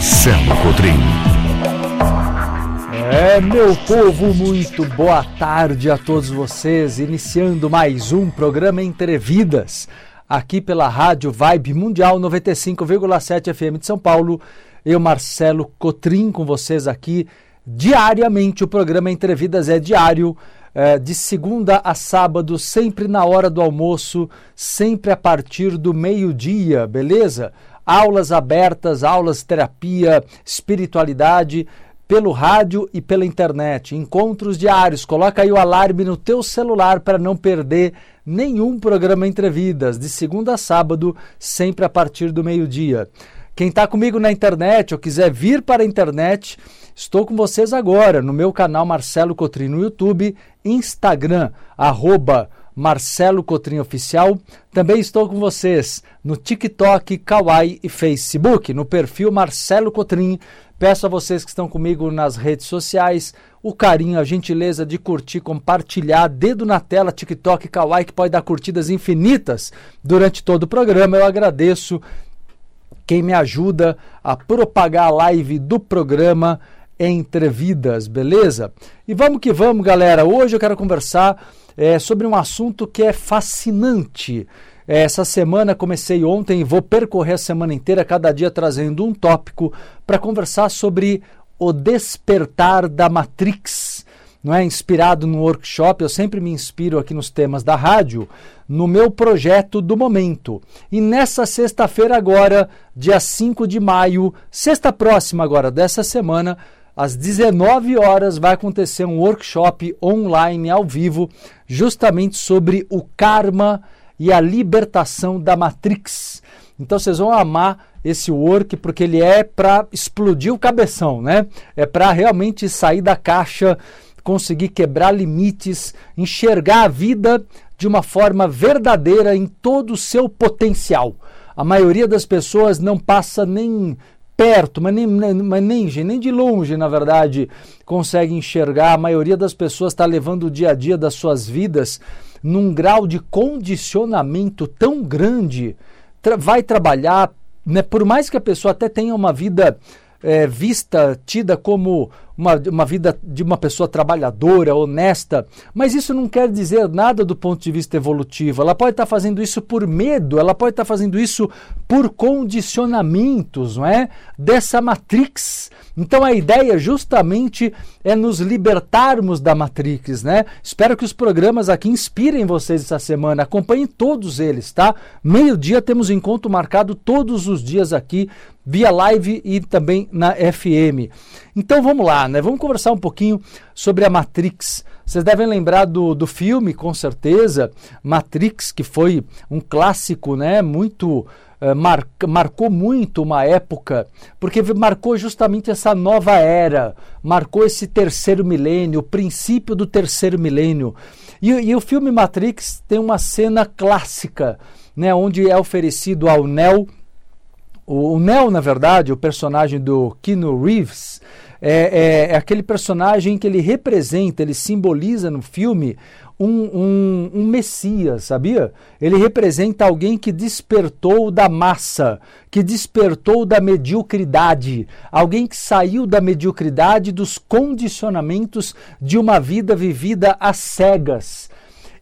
Marcelo Cotrim. É, meu povo, muito boa tarde a todos vocês. Iniciando mais um programa Entrevidas, aqui pela Rádio Vibe Mundial 95,7 FM de São Paulo. Eu, Marcelo Cotrim, com vocês aqui diariamente. O programa Entrevidas é diário. É, de segunda a sábado, sempre na hora do almoço, sempre a partir do meio-dia, beleza? Aulas abertas, aulas terapia, espiritualidade pelo rádio e pela internet, encontros diários. Coloca aí o alarme no teu celular para não perder nenhum programa Entrevidas, de segunda a sábado, sempre a partir do meio-dia. Quem está comigo na internet ou quiser vir para a internet, estou com vocês agora no meu canal Marcelo Cotrim no YouTube, Instagram, arroba Marcelo Cotrim Oficial. Também estou com vocês no TikTok, Kawaii e Facebook, no perfil Marcelo Cotrim. Peço a vocês que estão comigo nas redes sociais o carinho, a gentileza de curtir, compartilhar, dedo na tela, TikTok, Kawaii, que pode dar curtidas infinitas durante todo o programa. Eu agradeço quem me ajuda a propagar a live do programa Entre Vidas, beleza? E vamos que vamos, galera. Hoje eu quero conversar é, sobre um assunto que é fascinante. É, essa semana comecei ontem e vou percorrer a semana inteira, cada dia trazendo um tópico para conversar sobre o despertar da Matrix. Não é inspirado no workshop, eu sempre me inspiro aqui nos temas da rádio, no meu projeto do momento. E nessa sexta-feira agora, dia 5 de maio, sexta próxima agora dessa semana, às 19 horas vai acontecer um workshop online ao vivo, justamente sobre o karma e a libertação da Matrix. Então vocês vão amar esse work porque ele é para explodir o cabeção, né? É para realmente sair da caixa, conseguir quebrar limites, enxergar a vida de uma forma verdadeira em todo o seu potencial. A maioria das pessoas não passa nem perto, mas nem, mas nem, nem de longe, na verdade, consegue enxergar. A maioria das pessoas está levando o dia a dia das suas vidas num grau de condicionamento tão grande. Tra vai trabalhar, né, por mais que a pessoa até tenha uma vida é, vista, tida como uma, uma vida de uma pessoa trabalhadora, honesta, mas isso não quer dizer nada do ponto de vista evolutivo. Ela pode estar fazendo isso por medo, ela pode estar fazendo isso por condicionamentos, não é? Dessa matrix. Então a ideia justamente é nos libertarmos da Matrix, né? Espero que os programas aqui inspirem vocês essa semana. Acompanhem todos eles, tá? Meio-dia temos encontro marcado todos os dias aqui via live e também na FM. Então vamos lá, né? Vamos conversar um pouquinho sobre a Matrix. Vocês devem lembrar do, do filme, com certeza, Matrix, que foi um clássico, né? Muito uh, mar, marcou muito uma época, porque marcou justamente essa nova era, marcou esse terceiro milênio, o princípio do terceiro milênio. E, e o filme Matrix tem uma cena clássica, né? Onde é oferecido ao Neo o, o Neo, na verdade, o personagem do Keanu Reeves, é, é, é, aquele personagem que ele representa, ele simboliza no filme um, um, um, Messias, sabia? Ele representa alguém que despertou da massa, que despertou da mediocridade, alguém que saiu da mediocridade, dos condicionamentos de uma vida vivida às cegas.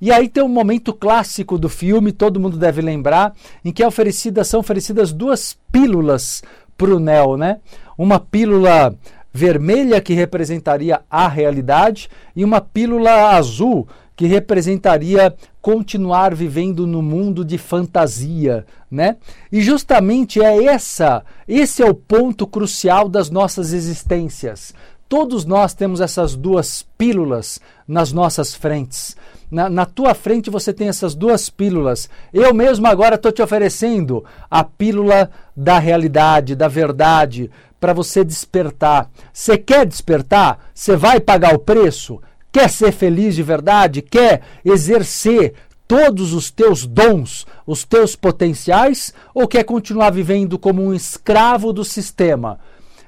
E aí tem um momento clássico do filme, todo mundo deve lembrar, em que é oferecida, são oferecidas duas pílulas para o Neo, né? Uma pílula vermelha que representaria a realidade e uma pílula azul que representaria continuar vivendo no mundo de fantasia, né? E justamente é essa, esse é o ponto crucial das nossas existências. Todos nós temos essas duas pílulas nas nossas frentes. Na, na, tua frente você tem essas duas pílulas. Eu mesmo agora estou te oferecendo a pílula da realidade, da verdade, para você despertar. Você quer despertar? Você vai pagar o preço? Quer ser feliz de verdade? Quer exercer todos os teus dons, os teus potenciais? Ou quer continuar vivendo como um escravo do sistema?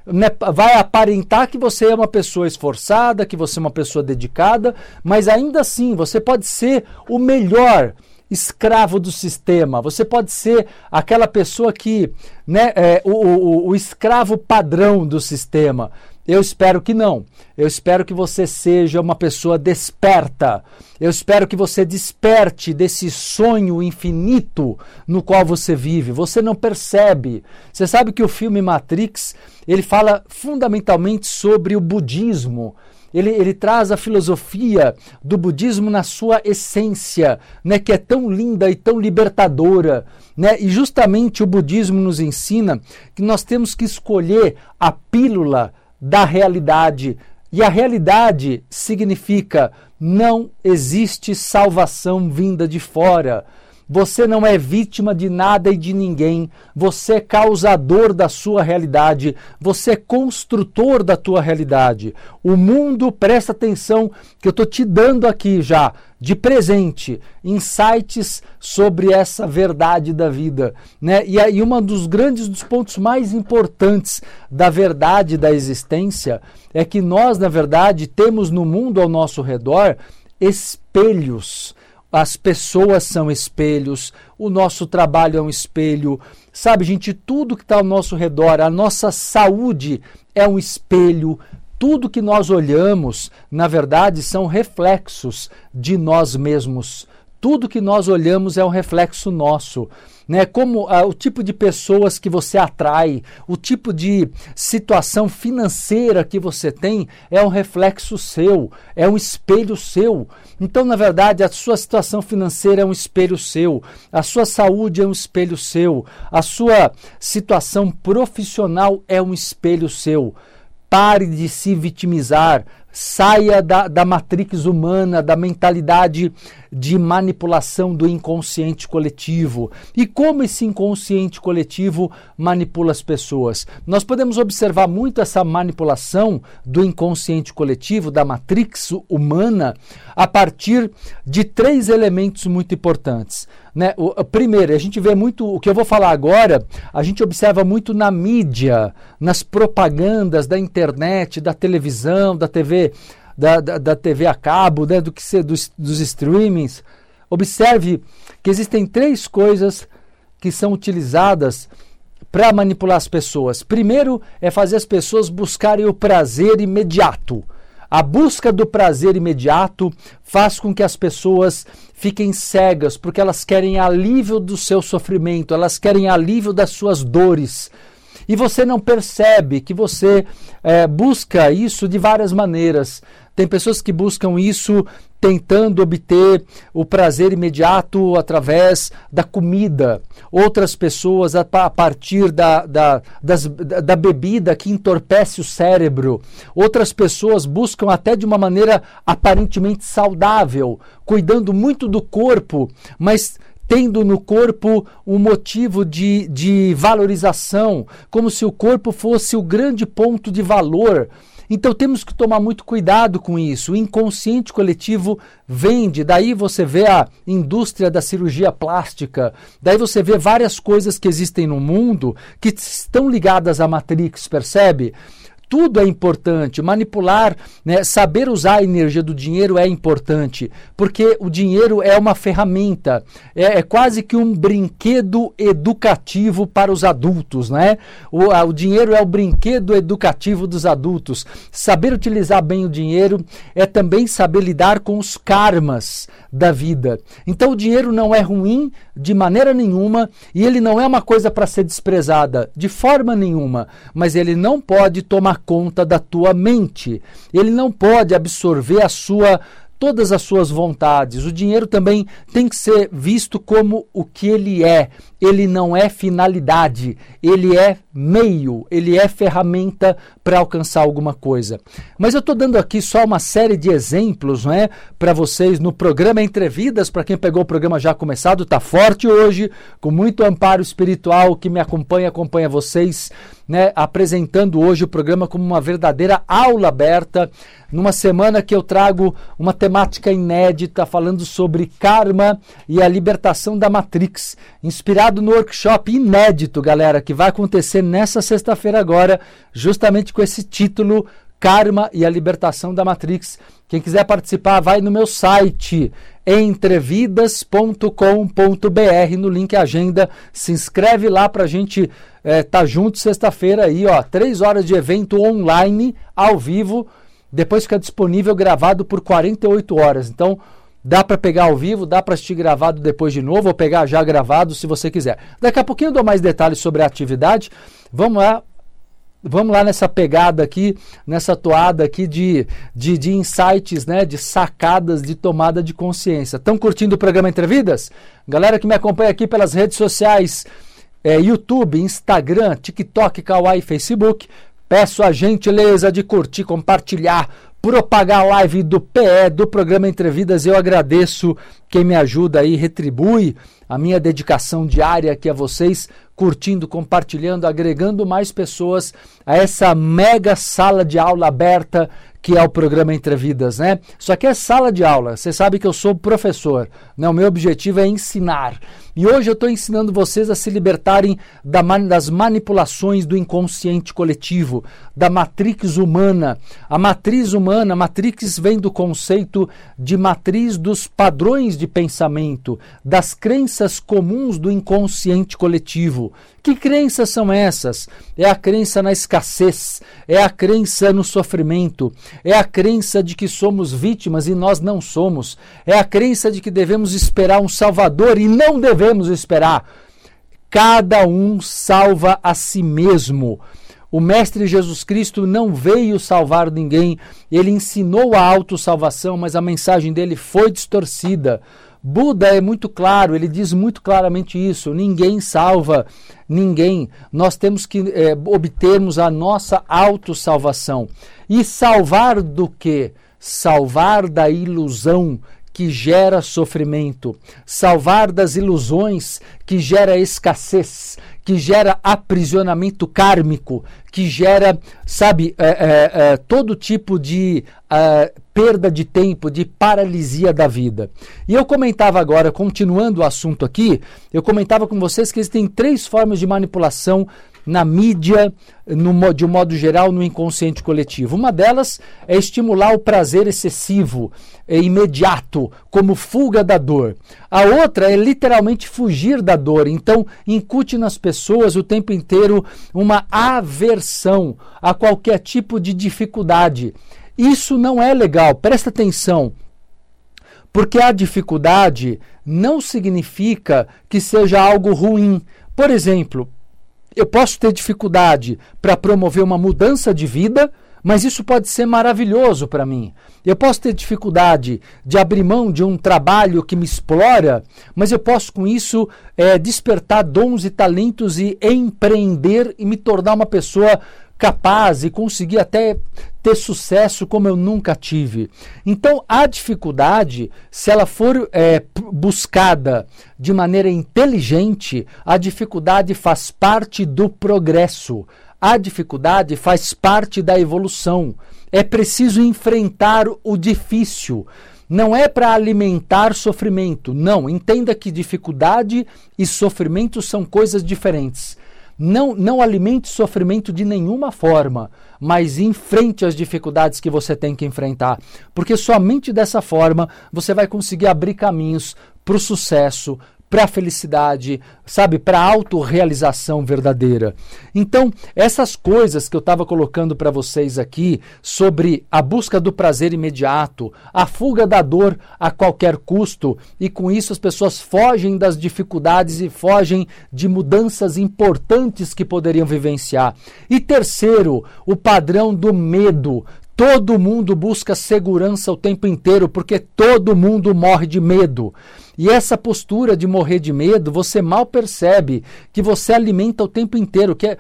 Né, vai aparentar que você é uma pessoa esforçada, que você é uma pessoa dedicada, mas ainda assim você pode ser o melhor escravo do sistema. Você pode ser aquela pessoa que, né, é, o, o, o escravo padrão do sistema. Eu espero que não. Eu espero que você seja uma pessoa desperta. Eu espero que você desperte desse sonho infinito no qual você vive. Você não percebe. Você sabe que o filme Matrix, ele fala fundamentalmente sobre o budismo. Ele, ele, traz a filosofia do budismo na sua essência, né, que é tão linda e tão libertadora. Né? E justamente o budismo nos ensina que nós temos que escolher a pílula da realidade. E a realidade significa não existe salvação vinda de fora. Você não é vítima de nada e de ninguém. Você é causador da sua realidade. Você é construtor da tua realidade. O mundo, presta atenção que eu estou te dando aqui já, de presente, insights sobre essa verdade da vida. Né? E aí, um dos grandes dos pontos mais importantes da verdade da existência é que nós, na verdade, temos no mundo ao nosso redor espelhos as pessoas são espelhos, o nosso trabalho é um espelho, sabe, gente, tudo que está ao nosso redor, a nossa saúde é um espelho, tudo que nós olhamos, na verdade, são reflexos de nós mesmos. Tudo que nós olhamos é um reflexo nosso né? Como ah, o tipo de pessoas que você atrai, o tipo de situação financeira que você tem é um reflexo seu, é um espelho seu. Então, na verdade, a sua situação financeira é um espelho seu, a sua saúde é um espelho seu, a sua situação profissional é um espelho seu. Pare de se vitimizar, saia da, da matrix humana, da mentalidade de manipulação do inconsciente coletivo. E como esse inconsciente coletivo manipula as pessoas? Nós podemos observar muito essa manipulação do inconsciente coletivo, da matrix humana, a partir de três elementos muito importantes. Né? O, primeiro, a gente vê muito, o que eu vou falar agora, a gente observa muito na mídia, nas propagandas da internet, da televisão, da TV, da, da, da TV a cabo, né? do que ser dos, dos streamings. Observe que existem três coisas que são utilizadas para manipular as pessoas? Primeiro é fazer as pessoas buscarem o prazer imediato. A busca do prazer imediato faz com que as pessoas fiquem cegas, porque elas querem alívio do seu sofrimento, elas querem alívio das suas dores. E você não percebe que você é, busca isso de várias maneiras. Tem pessoas que buscam isso tentando obter o prazer imediato através da comida. Outras pessoas a, partir da, da, das, da bebida que entorpece o cérebro. Outras pessoas buscam até de uma maneira aparentemente saudável, cuidando muito do corpo, mas tendo no corpo um motivo de, de valorização, como se o corpo fosse o grande ponto de valor. Então temos que tomar muito cuidado com isso. O inconsciente coletivo vende, daí você vê a indústria da cirurgia plástica, daí você vê várias coisas que existem no mundo que estão ligadas à Matrix, percebe? Tudo é importante. Manipular, né, saber usar a energia do dinheiro é importante, porque o dinheiro é uma ferramenta, é, é quase que um brinquedo educativo para os adultos, né? O, a, o dinheiro é o brinquedo educativo dos adultos. Saber utilizar bem o dinheiro é também saber lidar com os karmas da vida. Então o dinheiro não é ruim de maneira nenhuma e ele não é uma coisa para ser desprezada de forma nenhuma, mas ele não pode tomar conta da tua mente. Ele não pode absorver a sua todas as suas vontades. O dinheiro também tem que ser visto como o que ele é. Ele não é finalidade, ele é meio, ele é ferramenta para alcançar alguma coisa. Mas eu estou dando aqui só uma série de exemplos não é, para vocês no programa Entrevidas. Para quem pegou o programa já começado, está forte hoje, com muito amparo espiritual que me acompanha, acompanha vocês, né, apresentando hoje o programa como uma verdadeira aula aberta, numa semana que eu trago uma temática inédita falando sobre karma e a libertação da Matrix, inspirado no workshop inédito, galera, que vai acontecer nessa sexta-feira agora, justamente com esse título Karma e a Libertação da Matrix. Quem quiser participar, vai no meu site entrevidas.com.br no link agenda, se inscreve lá para a gente é, tá junto sexta-feira aí, ó, três horas de evento online, ao vivo, depois fica disponível gravado por 48 horas. Então, dá para pegar ao vivo, dá para assistir gravado depois de novo, ou pegar já gravado se você quiser. Daqui a pouquinho eu dou mais detalhes sobre a atividade. Vamos lá. Vamos lá nessa pegada aqui, nessa toada aqui de, de, de insights, né, de sacadas de tomada de consciência. Estão curtindo o programa Entrevidas? Galera que me acompanha aqui pelas redes sociais, é, YouTube, Instagram, TikTok, Kawaii, Facebook, Peço a gentileza de curtir, compartilhar, propagar a live do PE, do programa Entrevidas. Eu agradeço quem me ajuda aí, retribui a minha dedicação diária aqui a vocês, curtindo, compartilhando, agregando mais pessoas a essa mega sala de aula aberta que é o programa Entrevidas, né? Isso aqui é sala de aula. Você sabe que eu sou professor, né? O meu objetivo é ensinar. E hoje eu estou ensinando vocês a se libertarem da, das manipulações do inconsciente coletivo, da matrix humana. A matriz humana, a matrix vem do conceito de matriz dos padrões de pensamento, das crenças comuns do inconsciente coletivo. Que crenças são essas? É a crença na escassez, é a crença no sofrimento, é a crença de que somos vítimas e nós não somos, é a crença de que devemos esperar um Salvador e não devemos esperar. Cada um salva a si mesmo. O Mestre Jesus Cristo não veio salvar ninguém, ele ensinou a autossalvação, mas a mensagem dele foi distorcida. Buda é muito claro, ele diz muito claramente isso: ninguém salva ninguém. Nós temos que é, obtermos a nossa autossalvação. E salvar do que? Salvar da ilusão que gera sofrimento, salvar das ilusões que gera escassez, que gera aprisionamento kármico, que gera, sabe, é, é, é, todo tipo de é, perda de tempo, de paralisia da vida. E eu comentava agora, continuando o assunto aqui, eu comentava com vocês que existem três formas de manipulação na mídia, no, de um modo geral, no inconsciente coletivo. Uma delas é estimular o prazer excessivo, é, imediato, como fuga da dor. A outra é literalmente fugir da dor. Então, incute nas pessoas o tempo inteiro uma aversão a qualquer tipo de dificuldade. Isso não é legal, presta atenção. Porque a dificuldade não significa que seja algo ruim. Por exemplo, eu posso ter dificuldade para promover uma mudança de vida, mas isso pode ser maravilhoso para mim. Eu posso ter dificuldade de abrir mão de um trabalho que me explora, mas eu posso com isso é, despertar dons e talentos e empreender e me tornar uma pessoa capaz e conseguir até ter sucesso como eu nunca tive. Então, a dificuldade, se ela for é, buscada de maneira inteligente, a dificuldade faz parte do progresso. A dificuldade faz parte da evolução. É preciso enfrentar o difícil. Não é para alimentar sofrimento. Não, entenda que dificuldade e sofrimento são coisas diferentes. Não, não alimente sofrimento de nenhuma forma, mas enfrente as dificuldades que você tem que enfrentar, porque somente dessa forma você vai conseguir abrir caminhos para o sucesso, para a felicidade, sabe, para a autorrealização verdadeira. Então, essas coisas que eu estava colocando para vocês aqui sobre a busca do prazer imediato, a fuga da dor a qualquer custo, e com isso as pessoas fogem das dificuldades e fogem de mudanças importantes que poderiam vivenciar. E terceiro, o padrão do medo. Todo mundo busca segurança o tempo inteiro porque todo mundo morre de medo. E essa postura de morrer de medo, você mal percebe que você alimenta o tempo inteiro, que é,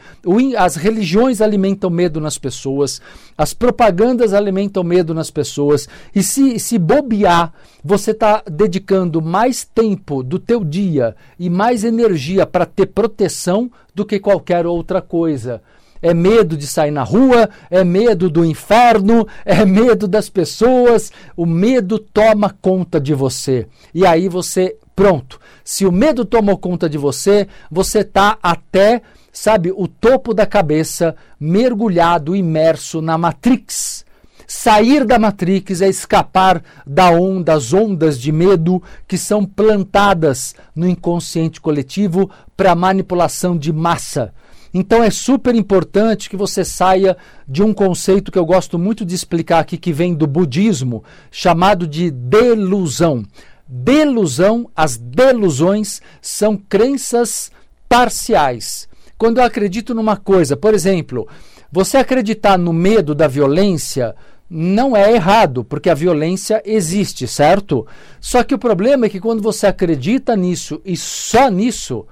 as religiões alimentam medo nas pessoas, as propagandas alimentam medo nas pessoas, e se, se bobear, você está dedicando mais tempo do teu dia e mais energia para ter proteção do que qualquer outra coisa é medo de sair na rua, é medo do inferno, é medo das pessoas. O medo toma conta de você. E aí você, pronto. Se o medo tomou conta de você, você está até, sabe, o topo da cabeça, mergulhado, imerso na Matrix. Sair da Matrix é escapar da onda, das ondas de medo que são plantadas no inconsciente coletivo para manipulação de massa então é super importante que você saia de um conceito que eu gosto muito de explicar aqui, que vem do budismo, chamado de delusão. Delusão, as delusões são crenças parciais. Quando eu acredito numa coisa, por exemplo, você acreditar no medo da violência não é errado, porque a violência existe, certo? Só que o problema é que quando você acredita nisso e só nisso,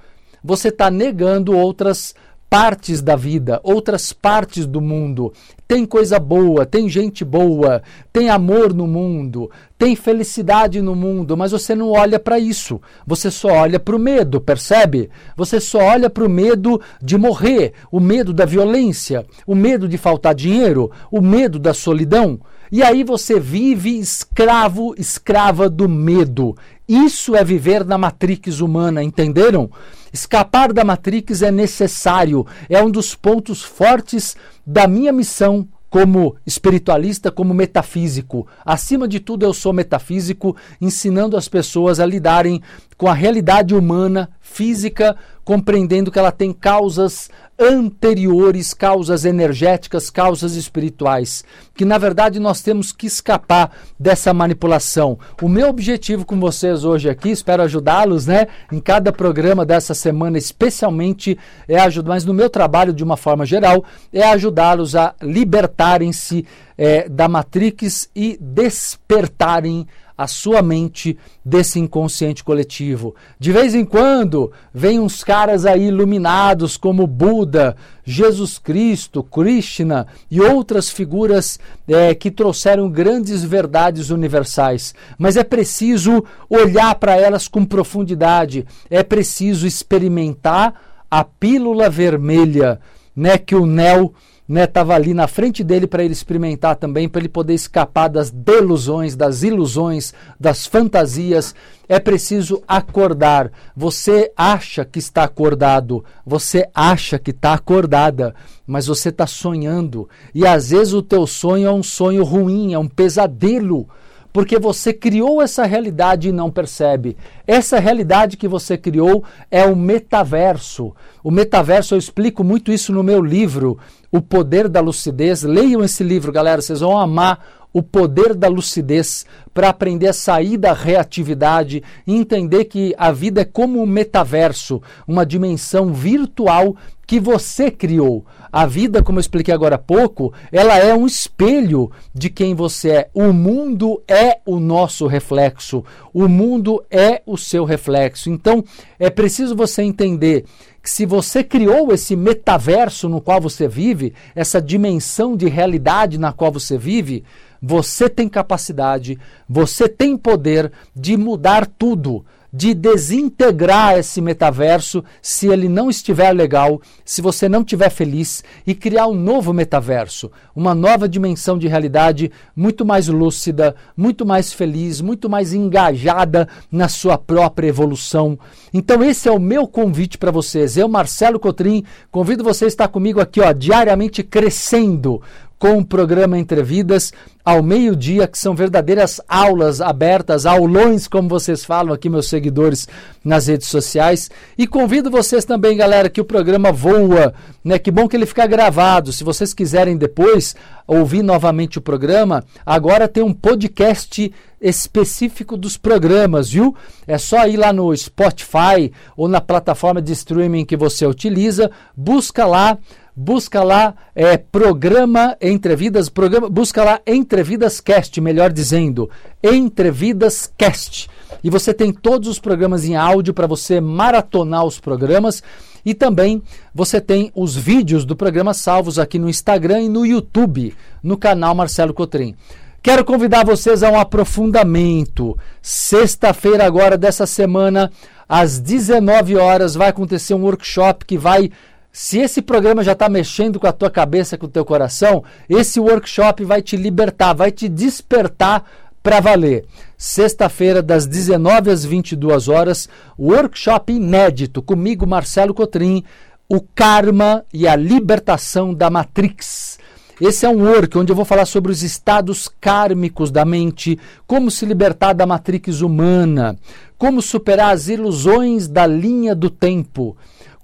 você está negando outras partes da vida, outras partes do mundo. Tem coisa boa, tem gente boa, tem amor no mundo, tem felicidade no mundo, mas você não olha para isso. Você só olha para o medo, percebe? Você só olha para o medo de morrer, o medo da violência, o medo de faltar dinheiro, o medo da solidão. E aí você vive escravo, escrava do medo. Isso é viver na matrix humana, entenderam? Escapar da Matrix é necessário, é um dos pontos fortes da minha missão como espiritualista, como metafísico. Acima de tudo, eu sou metafísico, ensinando as pessoas a lidarem com a realidade humana, física, compreendendo que ela tem causas anteriores, causas energéticas, causas espirituais, que na verdade nós temos que escapar dessa manipulação. O meu objetivo com vocês hoje aqui, espero ajudá-los, né, em cada programa dessa semana, especialmente é ajudar, mas no meu trabalho de uma forma geral, é ajudá-los a libertarem-se é, da Matrix e despertarem a sua mente desse inconsciente coletivo. De vez em quando, vem uns caras aí iluminados como Buda, Jesus Cristo, Krishna e outras figuras é, que trouxeram grandes verdades universais. Mas é preciso olhar para elas com profundidade, é preciso experimentar a pílula vermelha né, que o Neo né, ali na frente dele para ele experimentar também, para ele poder escapar das delusões, das ilusões, das fantasias. É preciso acordar. Você acha que está acordado, você acha que está acordada, mas você está sonhando. E às vezes o teu sonho é um sonho ruim, é um pesadelo porque você criou essa realidade e não percebe. Essa realidade que você criou é o metaverso. O metaverso, eu explico muito isso no meu livro, O Poder da Lucidez. Leiam esse livro, galera, vocês vão amar o poder da lucidez para aprender a sair da reatividade e entender que a vida é como um metaverso, uma dimensão virtual que você criou. A vida, como eu expliquei agora há pouco, ela é um espelho de quem você é. O mundo é o nosso reflexo. O mundo é o seu reflexo. Então, é preciso você entender que se você criou esse metaverso no qual você vive, essa dimensão de realidade na qual você vive, você tem capacidade, você tem poder de mudar tudo, de desintegrar esse metaverso se ele não estiver legal, se você não estiver feliz e criar um novo metaverso, uma nova dimensão de realidade muito mais lúcida, muito mais feliz, muito mais engajada na sua própria evolução. Então esse é o meu convite para vocês. Eu, Marcelo Cotrim, convido você a estar comigo aqui, ó, diariamente crescendo com o programa Entrevidas ao meio-dia, que são verdadeiras aulas abertas, aulões, como vocês falam aqui, meus seguidores nas redes sociais. E convido vocês também, galera, que o programa voa, né? Que bom que ele fica gravado. Se vocês quiserem depois ouvir novamente o programa, agora tem um podcast específico dos programas, viu? É só ir lá no Spotify ou na plataforma de streaming que você utiliza, busca lá busca lá é, programa Entrevidas, programa, busca lá Entrevidas Cast, melhor dizendo, Entrevidas Cast. E você tem todos os programas em áudio para você maratonar os programas. E também você tem os vídeos do programa salvos aqui no Instagram e no YouTube, no canal Marcelo Cotrim. Quero convidar vocês a um aprofundamento. Sexta-feira agora dessa semana, às 19 horas, vai acontecer um workshop que vai se esse programa já está mexendo com a tua cabeça, com o teu coração, esse workshop vai te libertar, vai te despertar para valer. Sexta-feira, das 19 às 22 horas, workshop inédito comigo, Marcelo Cotrim, o karma e a libertação da Matrix. Esse é um work onde eu vou falar sobre os estados kármicos da mente, como se libertar da matrix humana, como superar as ilusões da linha do tempo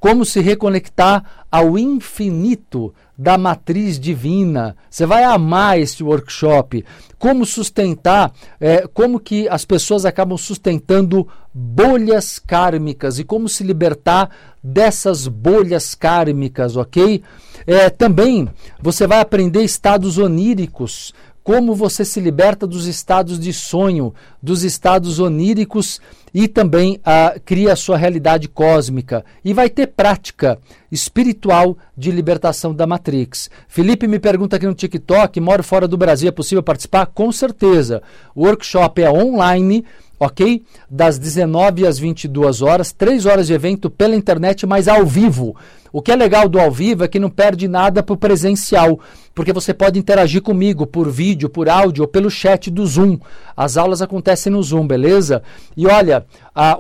como se reconectar ao infinito da matriz divina. Você vai amar esse workshop. Como sustentar, é, como que as pessoas acabam sustentando bolhas kármicas e como se libertar dessas bolhas kármicas, ok? É, também você vai aprender estados oníricos, como você se liberta dos estados de sonho, dos estados oníricos e também ah, cria a sua realidade cósmica. E vai ter prática espiritual de libertação da Matrix. Felipe me pergunta aqui no TikTok: moro fora do Brasil, é possível participar? Com certeza. O workshop é online ok? Das 19 às 22 horas, 3 horas de evento pela internet, mas ao vivo. O que é legal do ao vivo é que não perde nada para o presencial, porque você pode interagir comigo por vídeo, por áudio ou pelo chat do Zoom. As aulas acontecem no Zoom, beleza? E olha,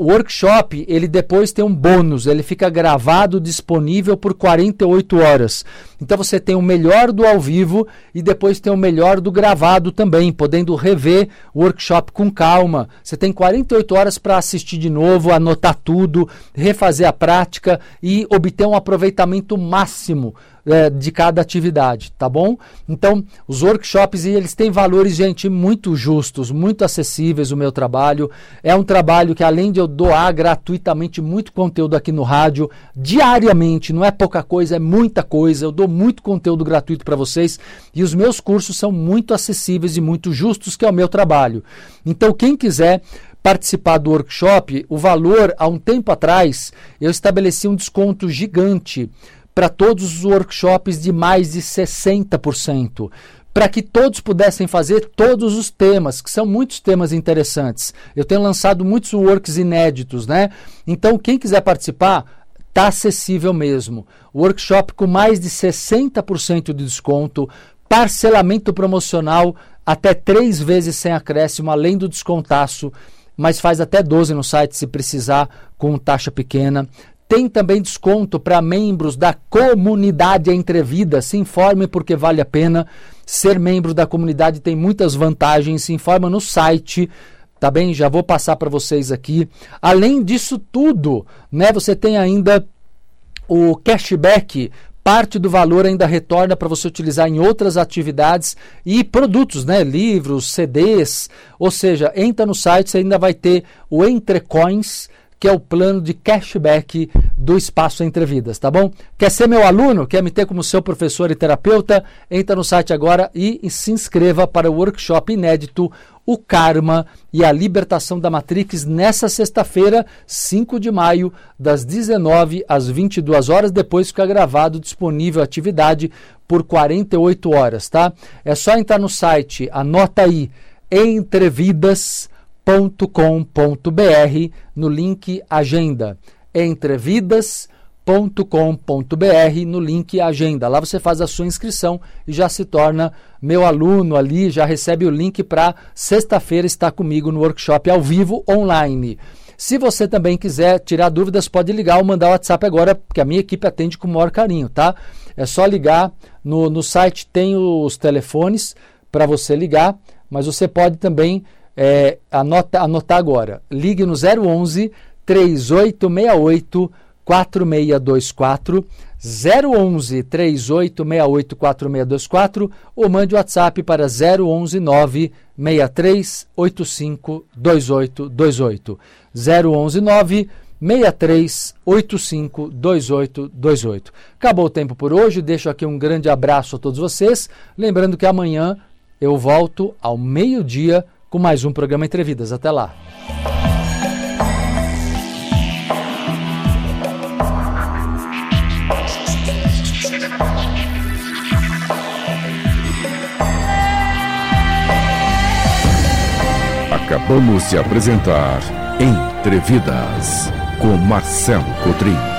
o workshop, ele depois tem um bônus, ele fica gravado, disponível por 48 horas. Então você tem o melhor do ao vivo e depois tem o melhor do gravado também, podendo rever o workshop com calma. Você tem 48 horas para assistir de novo, anotar tudo, refazer a prática e obter um aproveitamento aproveitamento máximo é, de cada atividade, tá bom? Então, os workshops, eles têm valores, gente, muito justos, muito acessíveis o meu trabalho. É um trabalho que, além de eu doar gratuitamente muito conteúdo aqui no rádio, diariamente, não é pouca coisa, é muita coisa. Eu dou muito conteúdo gratuito para vocês e os meus cursos são muito acessíveis e muito justos, que é o meu trabalho. Então, quem quiser participar do workshop, o valor, há um tempo atrás, eu estabeleci um desconto gigante para todos os workshops de mais de 60%, para que todos pudessem fazer todos os temas, que são muitos temas interessantes. Eu tenho lançado muitos works inéditos, né? Então, quem quiser participar, tá acessível mesmo. Workshop com mais de 60% de desconto, parcelamento promocional até três vezes sem acréscimo, além do descontaço, mas faz até 12 no site se precisar, com taxa pequena. Tem também desconto para membros da comunidade Entrevida. Se informe porque vale a pena. Ser membro da comunidade tem muitas vantagens. Se informa no site tá bem? Já vou passar para vocês aqui. Além disso tudo, né, você tem ainda o cashback parte do valor ainda retorna para você utilizar em outras atividades e produtos, né? Livros, CDs. Ou seja, entra no site, você ainda vai ter o Entrecoins, que é o plano de cashback do Espaço Entre Vidas, tá bom? Quer ser meu aluno? Quer me ter como seu professor e terapeuta? Entra no site agora e, e se inscreva para o workshop inédito o Karma e a Libertação da Matrix nessa sexta-feira, 5 de maio, das 19 às 22 horas. Depois fica gravado, disponível a atividade por 48 horas, tá? É só entrar no site, anota aí, entrevidas.com.br no link Agenda. Entrevidas.com.br com.br no link Agenda. Lá você faz a sua inscrição e já se torna meu aluno ali, já recebe o link para sexta-feira estar comigo no workshop ao vivo online. Se você também quiser tirar dúvidas, pode ligar ou mandar o WhatsApp agora, porque a minha equipe atende com o maior carinho, tá? É só ligar. No, no site tem os telefones para você ligar, mas você pode também é, anota, anotar agora. Ligue no 011 3868 4624 011 3868 4624 ou mande o WhatsApp para 011 9 6385 2828 011 9 6385 2828. Acabou o tempo por hoje, deixo aqui um grande abraço a todos vocês, lembrando que amanhã eu volto ao meio-dia com mais um programa Entrevidas. Até lá. Acabamos de apresentar Entrevidas com Marcelo Cotrim.